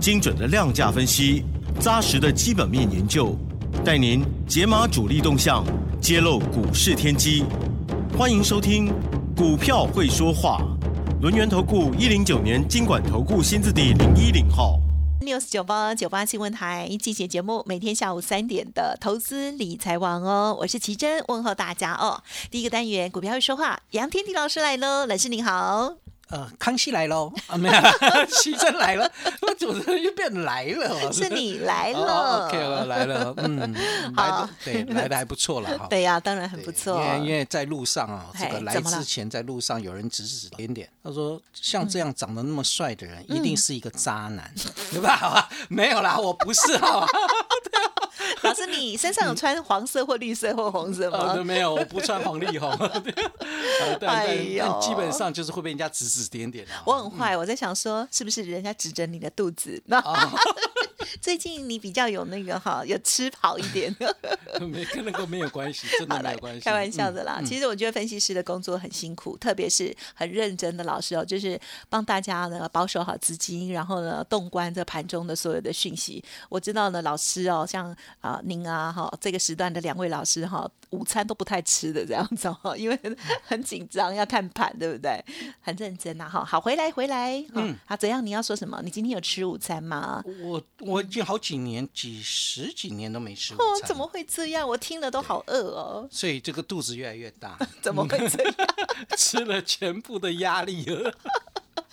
精准的量价分析，扎实的基本面研究，带您解码主力动向，揭露股市天机。欢迎收听《股票会说话》，轮源投顾一零九年经管投顾新字第零一零号。news 九八九八新闻台季节节目，每天下午三点的投资理财网哦，我是奇珍，问候大家哦。第一个单元股票会说话，杨天地老师来喽，老师您好。呃，康熙来喽 啊，没有，西珍来了，那主持人又变来了？是你来哦了。OK，了来了，嗯，来好的对，来的还不错了哈。对呀、当然很不错。因为因为在路上啊，这个来之前在路上有人指指点点，他说像这样长得那么帅的人，一定是一个渣男，对吧？好吧，没有啦，我不是哈，老师，你身上有穿黄色或绿色或红色呃，吗？没有，我不穿黄绿红，哎但呦但基本上就是会被人家指指点点啊。我很坏，我在想说，是不是人家指着你的肚子？最近你比较有那个哈，有吃跑一点。没跟那个没有关系，真的没有关系。开玩笑的嗯啦。其实我觉得分析师的工作很辛苦，特别是很认真的老师哦，就是帮大家呢保守好资金，然后呢洞观这盘中的所有的讯息。我知道呢，老师哦，像啊、您啊哈这个时段的两位老师哈，午餐都不太吃的这样子哈，因为很紧张要看盘，对不对？很认真呐哈。好，回来回来，嗯，啊，怎样？你要说什么？你今天有吃午餐吗？我我已经好几年、几十几年都没吃午哦，怎么？会这样？我听了都好饿哦，所以这个肚子越来越大，怎么会这样？吃了全部的压力了。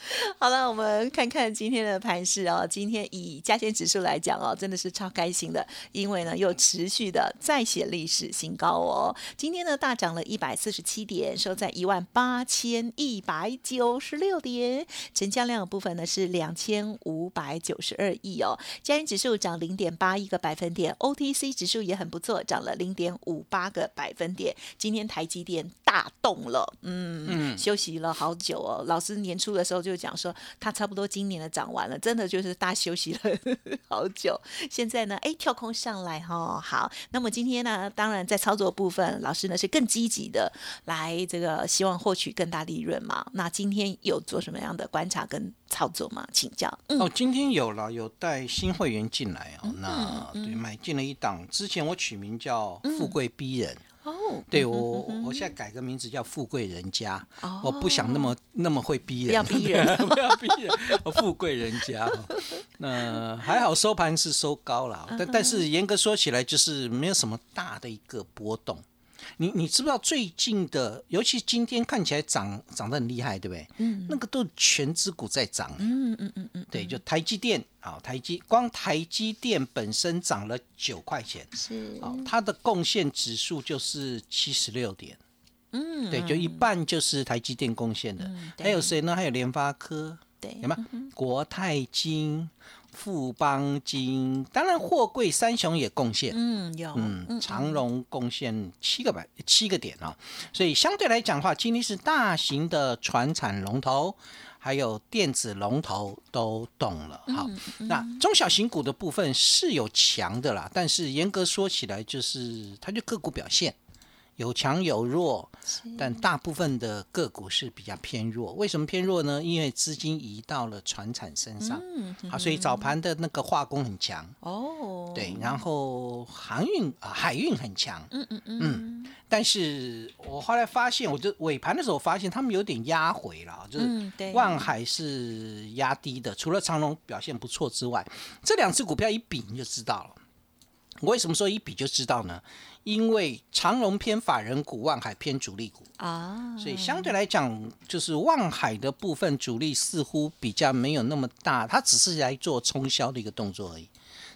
好了，我们看看今天的盘势哦。今天以加权指数来讲哦，真的是超开心的，因为呢又持续的再写历史新高哦。今天呢大涨了一百四十七点，收在一万八千一百九十六点，成交量的部分呢是两千五百九十二亿哦。加权指数涨零点八一个百分点，OTC 指数也很不错，涨了零点五八个百分点。今天台积电大动了，嗯嗯休息了好久哦。老师年初的时候就讲说，他差不多今年的涨完了，真的就是大休息了好久。现在呢，哎，跳空上来哈、哦，好。那么今天呢，当然在操作部分，老师呢是更积极的来这个希望获取更大利润嘛。那今天有做什么样的观察跟操作吗？请教。嗯，哦，今天有了，有带新会员进来哦。那对，买进了一档，之前我取名叫“富贵逼人”。哦，对我，我现在改个名字叫“富贵人家”，哦我不想那么那么会逼人，不要逼人 不要逼人，我富贵人家。哦那还好收盘是收高了，但但是严格说起来，就是没有什么大的一个波动。你你知不知道最近的，尤其今天看起来涨涨得很厉害，对不对？嗯，那个都全指股在涨。嗯嗯嗯嗯，对，就台积电啊，台积光台积电本身涨了九块钱，是哦，它的贡献指数就是七十六点。嗯，对，就一半就是台积电贡献的。嗯还有谁呢？还有联发科，对，有没有？国泰金、富邦金，当然货柜三雄也贡献。嗯有嗯，长荣贡献七个百七个点啊、所以相对来讲的话，今天是大型的船产龙头，还有电子龙头都动了。好，那中小型股的部分是有强的啦，但是严格说起来，就是它就个股表现。有强有弱，但大部分的个股是比较偏弱。为什么偏弱呢？因为资金移到了船产身上，好，所以早盘的那个化工很强，哦，对，然后航运啊、海运很强，嗯嗯嗯。但是我后来发现，我就尾盘的时候发现他们有点压回了，就是万海是压低的，除了长隆表现不错之外，这两只股票一比你就知道了。我为什么说一比就知道呢？因为长隆偏法人股，万海偏主力股，啊，所以相对来讲，就是万海的部分主力似乎比较没有那么大，它只是来做冲销的一个动作而已。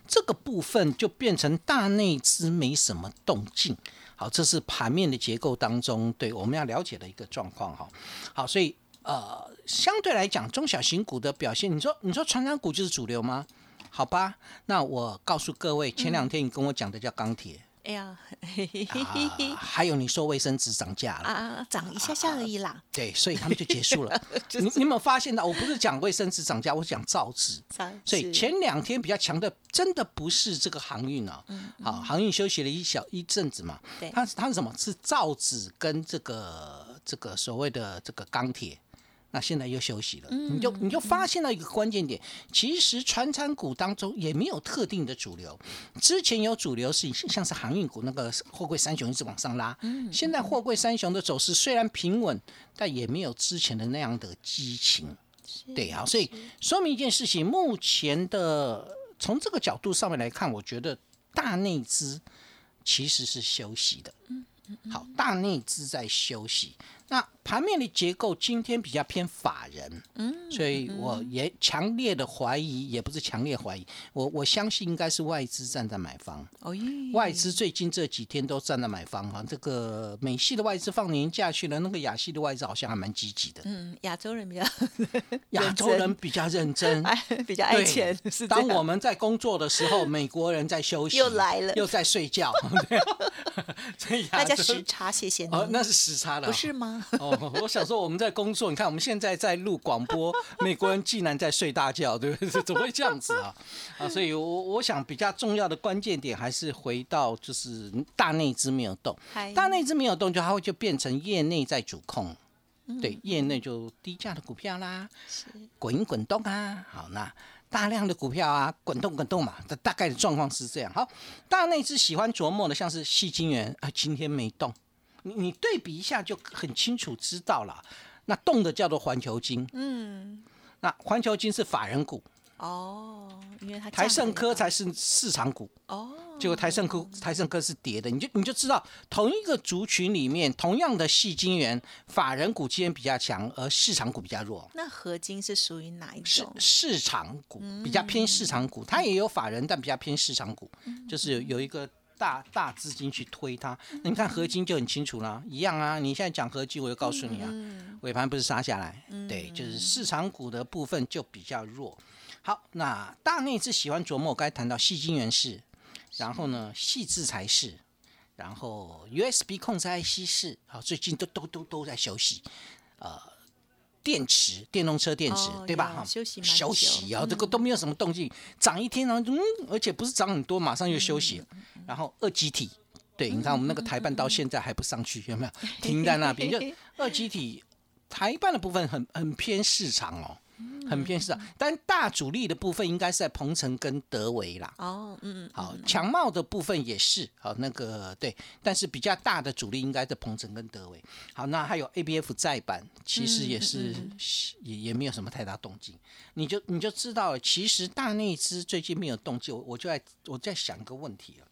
这个部分就变成大内资没什么动静。好，这是盘面的结构当中，对我们要了解的一个状况哈。好，所以呃，相对来讲，中小型股的表现，你说你说传染股就是主流吗？好吧，那我告诉各位，前两天你跟我讲的叫钢铁。哎呀，啊，还有你说卫生纸涨价了啊，涨一下下而已啦。对，所以他们就结束了。你你有没有发现到？我不是讲卫生纸涨价，我讲造纸。所以前两天比较强的，真的不是这个航运啊。好，航运休息了一小一阵子嘛。对，它它是什么？是造纸跟这个这个所谓的这个钢铁。那现在又休息了，你就你就发现了一个关键点，其实传产股当中也没有特定的主流，之前有主流是像是航运股那个货柜三雄一直往上拉，现在货柜三雄的走势虽然平稳，但也没有之前的那样的激情，对啊，所以说明一件事情，目前的从这个角度上面来看，我觉得大内资其实是休息的，好，大内资在休息。那盘面的结构今天比较偏法人，嗯，所以我也强烈的怀疑，也不是强烈怀疑，我我相信应该是外资站在买方。哦外资最近这几天都站在买方哈，这个美系的外资放年假去了，那个亚系的外资好像还蛮积极的。嗯，亚洲人比较 亚洲人比较认真，比较爱钱。是当我们在工作的时候，美国人在休息，又来了，又在睡觉。大家时差，谢谢你。哦，那是时差了，不是吗？哦，我想说我们在工作，你看我们现在在录广播，美国人竟然在睡大觉，对不对？怎么会这样子啊？啊，所以，我我想比较重要的关键点还是回到就是大内资没有动，大内资没有动，就它会就变成业内在主控，对，业内就低价的股票啦，滚滚动啊，好，那大量的股票啊，滚动滚动嘛，这大概的状况是这样。好，大内资喜欢琢磨的，像是细金元啊，今天没动。你你对比一下就很清楚知道了，那动的叫做环球金，嗯，那环球金是法人股哦，因为它台盛科才是市场股哦，结果台盛科台盛科是跌的，你就你就知道同一个族群里面同样的细金元，法人股今天比较强，而市场股比较弱。那合金是属于哪一种？市市场股比较偏市场股，它也有法人，但比较偏市场股，就是有一个。大大资金去推它，你看合金就很清楚了，一样啊。你现在讲合金，我就告诉你啊，尾盘不是杀下来，对，就是市场股的部分就比较弱。好，那大内是喜欢琢磨，刚才谈到细晶圆是，然后呢，细制裁是，然后 USB 控制 IC 是，好，最近都都都都在休息，呃。电池，电动车电池，对吧？哈，休息休息啊，这个都没有什么动静，涨一天然后嗯，而且不是涨很多，马上又休息。然后二极体，对，你看我们那个台办到现在还不上去，有没有？停在那边，就二极体台办的部分很很偏市场哦。很偏是啊，但大主力的部分应该是在鹏程跟德维啦。哦，嗯嗯，好，强茂的部分也是，好，那个对，但是比较大的主力应该在鹏程跟德维。好，那还有 ABF 再版，其实也是也也没有什么太大动静。你就你就知道了，其实大内资最近没有动静，我就在我在想一个问题了。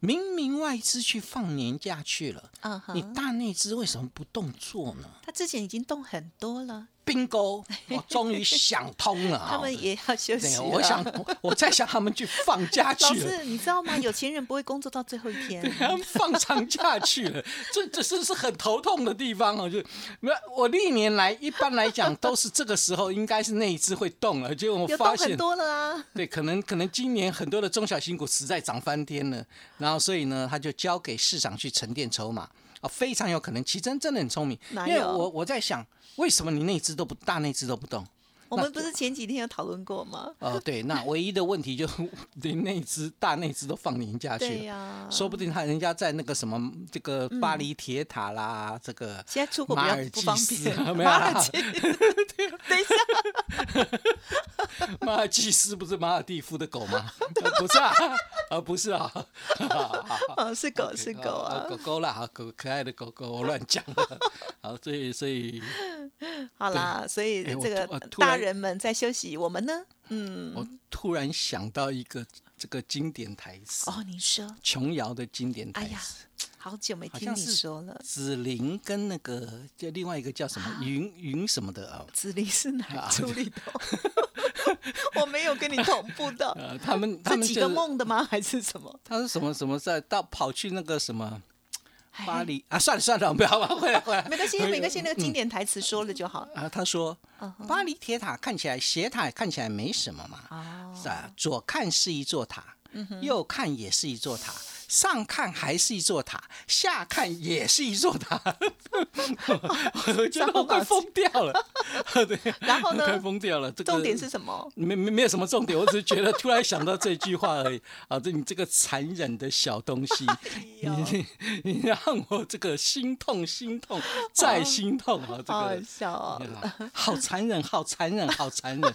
明明外资去放年假去了，嗯你大内资为什么不动作呢？他之前已经动很多了。bingo，我 终于想通了。他们也要休息。我想，我在想他们去放 假去了。老师，你知道吗？有钱人不会工作到最后一天。他们放长假去了，这这是是很头痛的地方啊！就没，我历年来一般来讲都是这个时候，应该是那一只会动了，结果我发现多了啊。对，可能可能今年很多的中小型股实在涨翻天了，然后所以呢，他就交给市场去沉淀筹码啊，非常有可能。奇珍真的很聪明，因为我我在想。为什么你那只都不大，那只都不动？我们不是前几天有讨论过吗？哦，对，那唯一的问题就是连那只大那只都放年假去了，说不定他人家在那个什么这个巴黎铁塔啦，这个现在出国比较不方便。马尔济 等一下，马尔济斯不是马尔蒂夫的狗吗？不是啊，啊 不是啊，哦是狗是狗啊，狗狗啦，狗可爱的狗狗，我乱讲了。好，所以所以好啦，所以这个大。人们在休息，我们呢？嗯，我突然想到一个这个经典台词哦，你说琼瑶的经典台词，好久没听你说了。紫菱跟那个就另外一个叫什么云云什么的啊？紫菱是哪出里头？我没有跟你同步的。呃 他们他们几个梦的吗？还是什么？他是什么什么在到跑去那个什么？巴黎啊，算了算了，不要了，回来回来。没关系，没关系，那个经典台词说了就好。啊，他说，巴黎铁塔看起来斜塔看起来没什么嘛，哦，是啊？左看是一座塔，右看也是一座塔。上看还是一座塔，下看也是一座塔，我觉得我快疯掉了。对，然后呢？快疯掉了。这个重点是什么？没没没有什么重点，我只是觉得突然想到这句话而已。啊，这你这个残忍的小东西，你你让我这个心痛心痛再心痛啊！这个好笑哦，好残忍，好残忍，好残忍。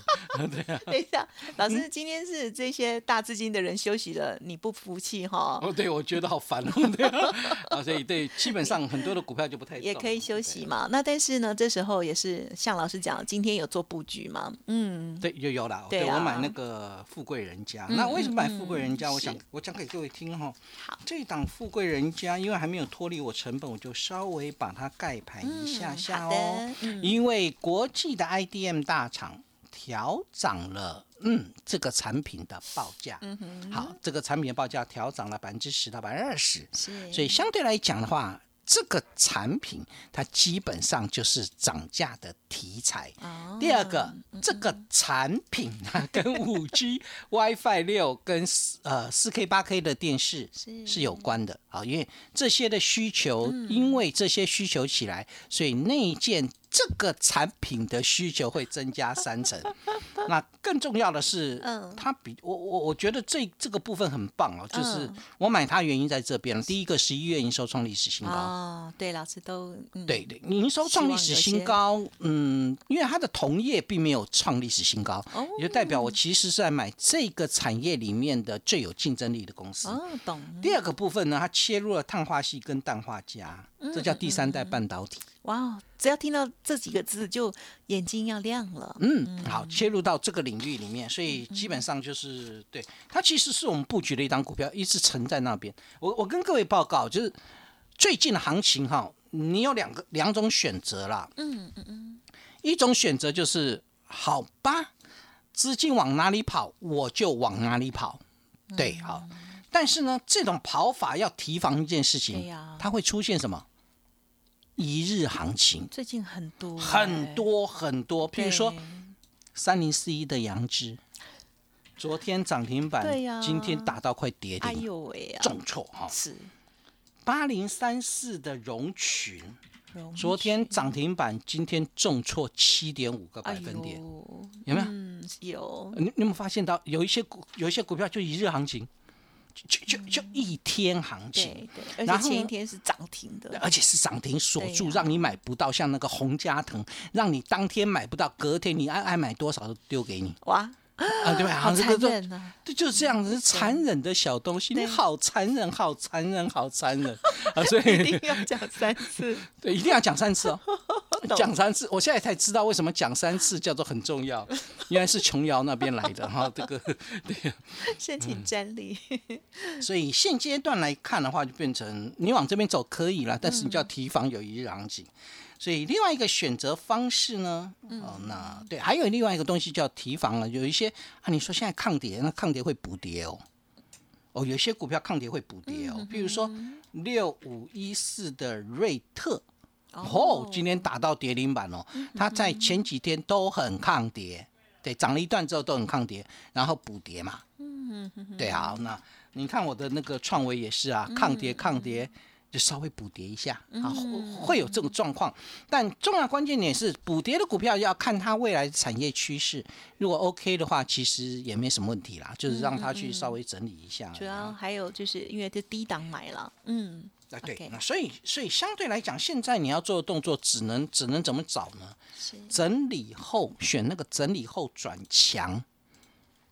对啊。等一下，老师，今天是这些大资金的人休息了，你不服气哈？哦，对。我觉得好烦哦，对 啊，所以对，基本上很多的股票就不太也可以休息嘛。那但是呢，这时候也是像老师讲，今天有做布局嘛？嗯，对，有有了。对我买那个富贵人家，那为什么买富贵人家？我想我讲给各位听哈。好，这档富贵人家，因为还没有脱离我成本，我就稍微把它盖盘一下下哦。因为国际的 IDM 大厂。调涨了，嗯，这个产品的报价，嗯哼，好，这个产品的报价调涨了百分之十到百分之二十，是，所以相对来讲的话，这个产品它基本上就是涨价的题材。第二个，这个产品啊，跟五 G、WiFi 六跟呃四 K、八 K 的电视是。有关的。啊，因为这些的需求，因为这些需求起来，所以内建。这个产品的需求会增加三成，那更重要的是，嗯，它比我我我觉得这这个部分很棒哦，就是我买它原因在这边第一个十一月营收创历史新高。哦，对，老师都对对，营收创历史新高，嗯，因为它的同业并没有创历史新高，也就代表我其实是在买这个产业里面的最有竞争力的公司。哦，懂。第二个部分呢，它切入了碳化系跟氮化镓，这叫第三代半导体。哇，只要听到这几个字，就眼睛要亮了。嗯，好，切入到这个领域里面，所以基本上就是对它其实是我们布局的一张股票，一直沉在那边。我我跟各位报告，就是最近的行情哈，你有两个两种选择啦。嗯嗯嗯，一种选择就是好吧，资金往哪里跑，我就往哪里跑。对，好。但是呢，这种跑法要提防一件事情，它会出现什么？一日行情。最近很多很多很多，比如说三零四一的杨枝，昨天涨停板，今天打到快跌停，哎呦喂重挫哈。是。八零三四的融群，昨天涨停板，今天重挫七点五个百分点，有没有？嗯，有。你你有没有发现到有一些股有一些股票就一日行情？就就就一天行情，对对，而且前一天是涨停的，而且是涨停锁住，让你买不到，像那个洪家腾，让你当天买不到，隔天你爱爱买多少都丢给你，哇！啊，对吧？好残忍啊！对，就是这样子，残忍的小东西，你好残忍，好残忍，好残忍啊！所以 一定要讲三次，对，一定要讲三次哦，讲三次。我现在才知道为什么讲三次叫做很重要，原来是琼瑶那边来的哈。这个 对，申请专利。所以现阶段来看的话，就变成你往这边走可以了，但是你就要提防有一日行情。所以另外一个选择方式呢，哦，那对，还有另外一个东西叫提防了。有一些啊，你说现在抗跌，那抗跌会补跌哦，哦，有些股票抗跌会补跌哦，比如说六五一四的瑞特，哦，今天打到跌停板哦，它在前几天都很抗跌，对，涨了一段之后都很抗跌，然后补跌嘛，嗯，对啊，那你看我的那个创维也是啊，抗跌抗跌。就稍微补跌一下啊，会有这种状况。但重要关键点是，补跌的股票要看它未来的产业趋势。如果 OK 的话，其实也没什么问题啦，就是让它去稍微整理一下。主要还有就是因为这低档买了，嗯，啊对，那所以所以相对来讲，现在你要做的动作，只能只能怎么找呢？整理后选那个整理后转强，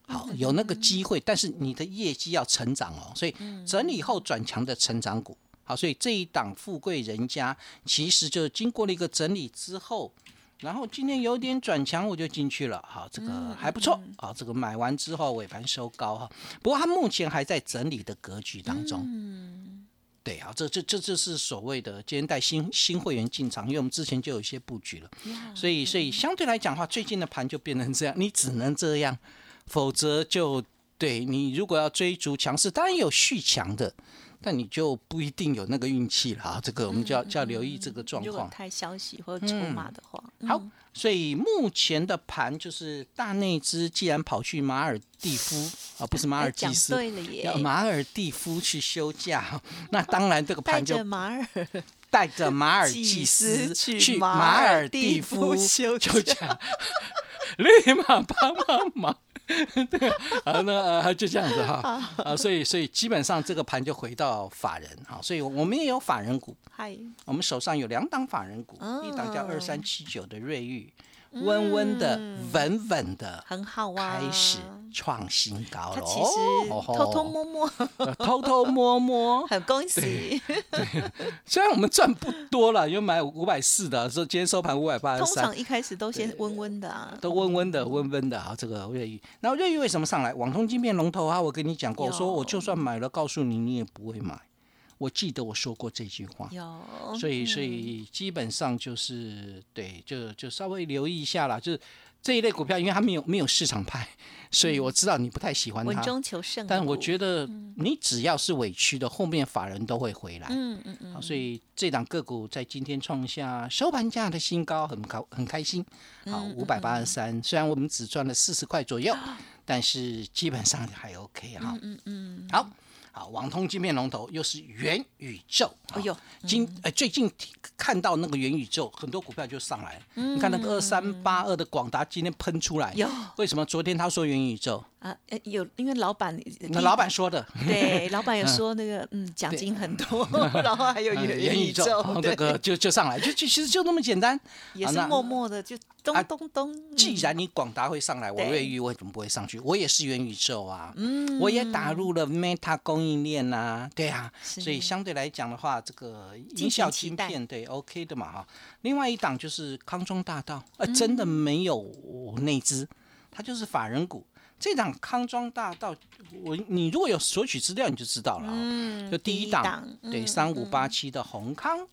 好有那个机会，但是你的业绩要成长哦。所以整理后转强的成长股。好，所以这一档富贵人家，其实就经过了一个整理之后，然后今天有点转强，我就进去了。好，这个还不错。好，这个买完之后尾盘收高哈，不过它目前还在整理的格局当中。嗯，对啊，这这这这是所谓的今天带新新会员进场，因为我们之前就有一些布局了，所以所以相对来讲的话，最近的盘就变成这样，你只能这样，否则就对你如果要追逐强势，当然有续强的。但你就不一定有那个运气了啊。这个我们就要就要留意这个状况。太消息或者筹码的话，好嗯，所以目前的盘就是大内资既然跑去马尔蒂夫啊，不是马尔济斯，对了耶要，马尔蒂夫去休假，那当然这个带盘就着马尔带着马尔祭济斯去去马马尔尔蒂蒂夫夫休休假，立马帮帮忙。对啊，那啊就这样子哈啊，所以所以基本上这个盘就回到法人啊，所以我们也有法人股，嗨，我们手上有两档法人股，哦一档叫二三七九的瑞昱，温温的、稳稳的很好啊，开始创新高了。其偷偷摸摸，呃 偷偷摸摸，很恭喜。虽然我们赚不多了，因为买五百四的，说今天收盘五百八十三通常，一开始都先温温的啊，都温温的、温温的啊。这个瑞昱，然后瑞昱为什么上来？网通晶片龙头啊，我跟你讲过，我说我就算买了，告诉你你也不会买。我记得我说过这句话。有，所以，所以基本上就是对，就就稍微留意一下啦。就是这一类股票，因为它没有没有市场派，所以我知道你不太喜欢它。稳中求胜。但我觉得你只要是委屈的，后面法人都会回来。嗯嗯嗯，所以这档个股在今天创下收盘价的新高，很高很开心。好，嗯五百八十三，虽然我们只赚了四十块左右，但是基本上还 OK 哈。嗯嗯，好。好，网通晶片龙头又是元宇宙。哎呦，今呃最近看到那个元宇宙，很多股票就上来了。你看那个二三八二的广达今天喷出来，为什么？昨天他说元宇宙，啊，呃有，因为老板，那老板说的。对 老板有说那个嗯奖金很多，然后还有嗯元元宇宙，这个就就上来，就就其实就那么简单。也是默默的就咚啊咚咚。嗯既然你广达会上来，我对瑞昱为什么不会上去？我也是元宇宙啊，嗯，我也打入了 Meta 供应链呐、对啊，所以相对来讲的话，这个敬音效请期待晶片对 OK 的嘛哈。另外一档就是康庄大道，呃，嗯真的没有内资，它就是法人股。这档康庄大道，我你如果有索取资料，你就知道了啊、嗯就第一档，对，嗯三五八七的宏康，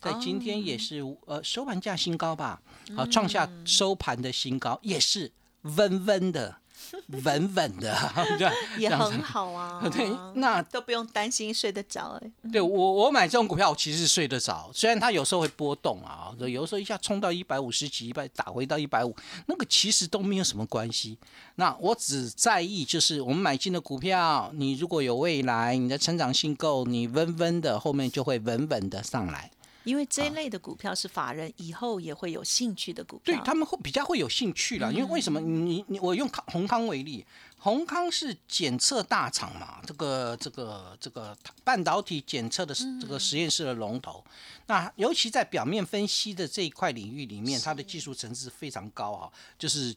在今天也是呃收盘价新高吧，好创下收盘的新高，也是温温的、稳稳的，对也很好啊，对，那都不用担心睡得着哎。对我我买这种股票，我其实睡得着，虽然它有时候会波动啊，有时候一下冲到一百五十几，一百打回到一百五，那个其实都没有什么关系。那我只在意就是我们买进的股票，你如果有未来，你的成长性够，你温温的后面就会稳稳的上来。因为这一类的股票是法人以后也会有兴趣的股票，对他们会比较会有兴趣了，因为为什么？你你我用康宏康为例，宏康是检测大厂嘛，这个这个这个半导体检测的这个实验室的龙头，那尤其在表面分析的这一块领域里面，它的技术层次非常高啊，就是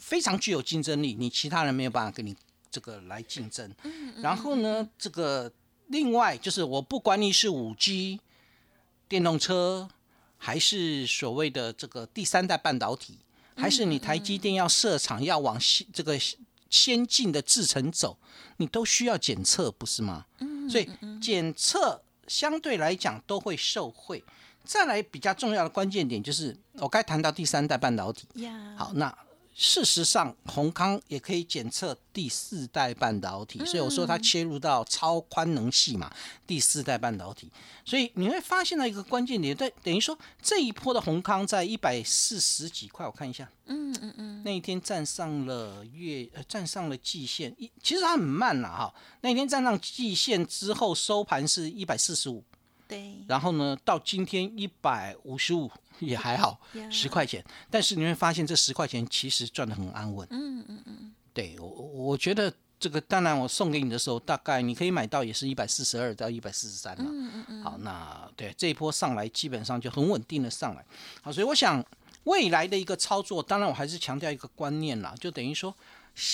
非常具有竞争力，你其他人没有办法跟你这个来竞争。嗯然后呢，这个另外就是我不管你是五 G。电动车，还是所谓的这个第三代半导体，还是你台积电要设厂要往先这个先进的制程走，你都需要检测，不是吗？所以检测相对来讲都会受惠。再来比较重要的关键点就是，我该谈到第三代半导体。好，那事实上，宏康也可以检测第四代半导体，所以我说它切入到超宽能系嘛，第四代半导体。所以你会发现到一个关键点，对，等于说这一波的宏康在一百四十几块，我看一下，嗯嗯嗯，那一天站上了月，呃，站上了季线，一其实它很慢啦哈。那一天站上季线之后，收盘是一百四十五，对，然后呢，到今天一百五十五也还好呀，十块钱。但是你会发现，这十块钱其实赚的很安稳。嗯嗯嗯，对我，我觉得这个当然我送给你的时候，大概你可以买到也是一百四十二到一百四十三了。嗯嗯嗯，好，那对这一波上来，基本上就很稳定的上来。好，所以我想未来的一个操作，当然我还是强调一个观念啦，就等于说。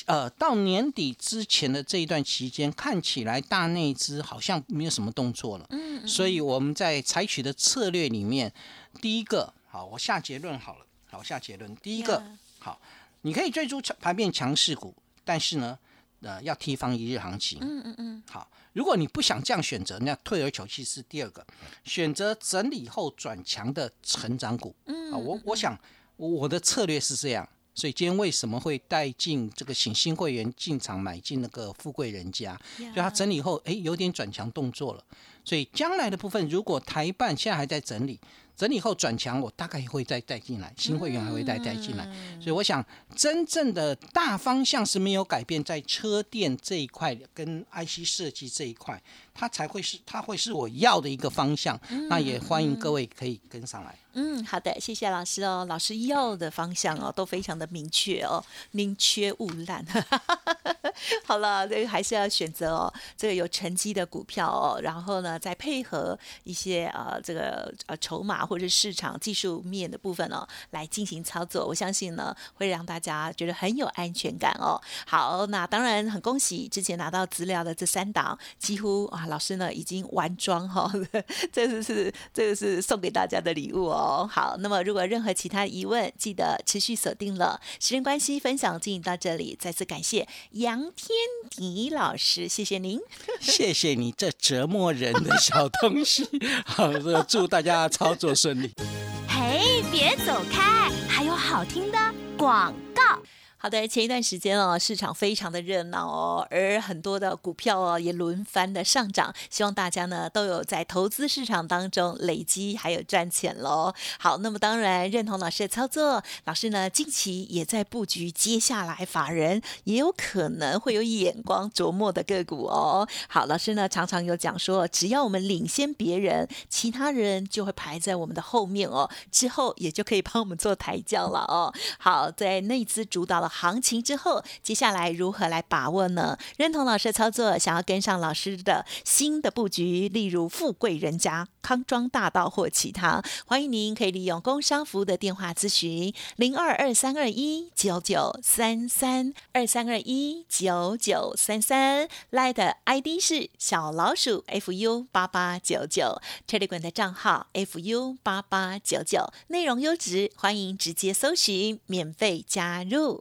呃，到年底之前的这一段期间，看起来大内资好像没有什么动作了。嗯，所以我们在采取的策略里面，第一个，好，我下结论好了，好，我下结论，第一个，呀好，你可以追逐强盘面强势股，但是呢，呃，要提防一日行情。嗯嗯嗯，好，如果你不想这样选择，那退而求其次，第二个，选择整理后转强的成长股。嗯啊，我我想我我的策略是这样，所以今天为什么会带进这个醒新会员进场买进那个富贵人家？所以它整理后，哎，有点转强动作了。所以将来的部分，如果台办现在还在整理。整理后转强，我大概会再带进来，新会员还会再带进来，所以我想真正的大方向是没有改变，在车电这一块跟 IC 设计这一块。它才会是，它会是我要的一个方向。那也欢迎各位可以跟上来。嗯，好的，谢谢老师哦。老师要的方向哦，都非常的明确哦，宁缺毋滥。好了，这个还是要选择哦，这个有成绩的股票哦。然后呢，再配合一些呃这个呃筹码或者市场技术面的部分哦，来进行操作。我相信呢，会让大家觉得很有安全感哦。好，那当然很恭喜之前拿到资料的这三档，几乎啊。老师呢已经完妆哈，这是是这个是送给大家的礼物哦。好，那么如果任何其他疑问，记得持续锁定了。时间关系，分享进行到这里，再次感谢杨天迪老师，谢谢您，谢谢你这折磨人的小东西。好，祝大家操作顺利。嘿，别走开，还有好听的广告。好的，前一段时间哦，市场非常的热闹哦，而很多的股票哦也轮番的上涨，希望大家呢都有在投资市场当中累积还有赚钱喽。好，那么当然认同老师的操作，老师呢近期也在布局，接下来法人也有可能会有眼光琢磨的个股哦。好，老师呢常常有讲说，只要我们领先别人，其他人就会排在我们的后面哦，之后也就可以帮我们做抬轿了哦。好，在内资主导了。行情之后，接下来如何来把握呢？认同老师的操作，想要跟上老师的新的布局，例如富贵人家、康庄大道或其他，欢迎您可以利用工商服务的电话咨询零二二三二一九九三三二三二一九九三三，来的 ID 是小老鼠 fu 八八九九推力滚的账号 fu 八八九九，内容优质，欢迎直接搜寻，免费加入。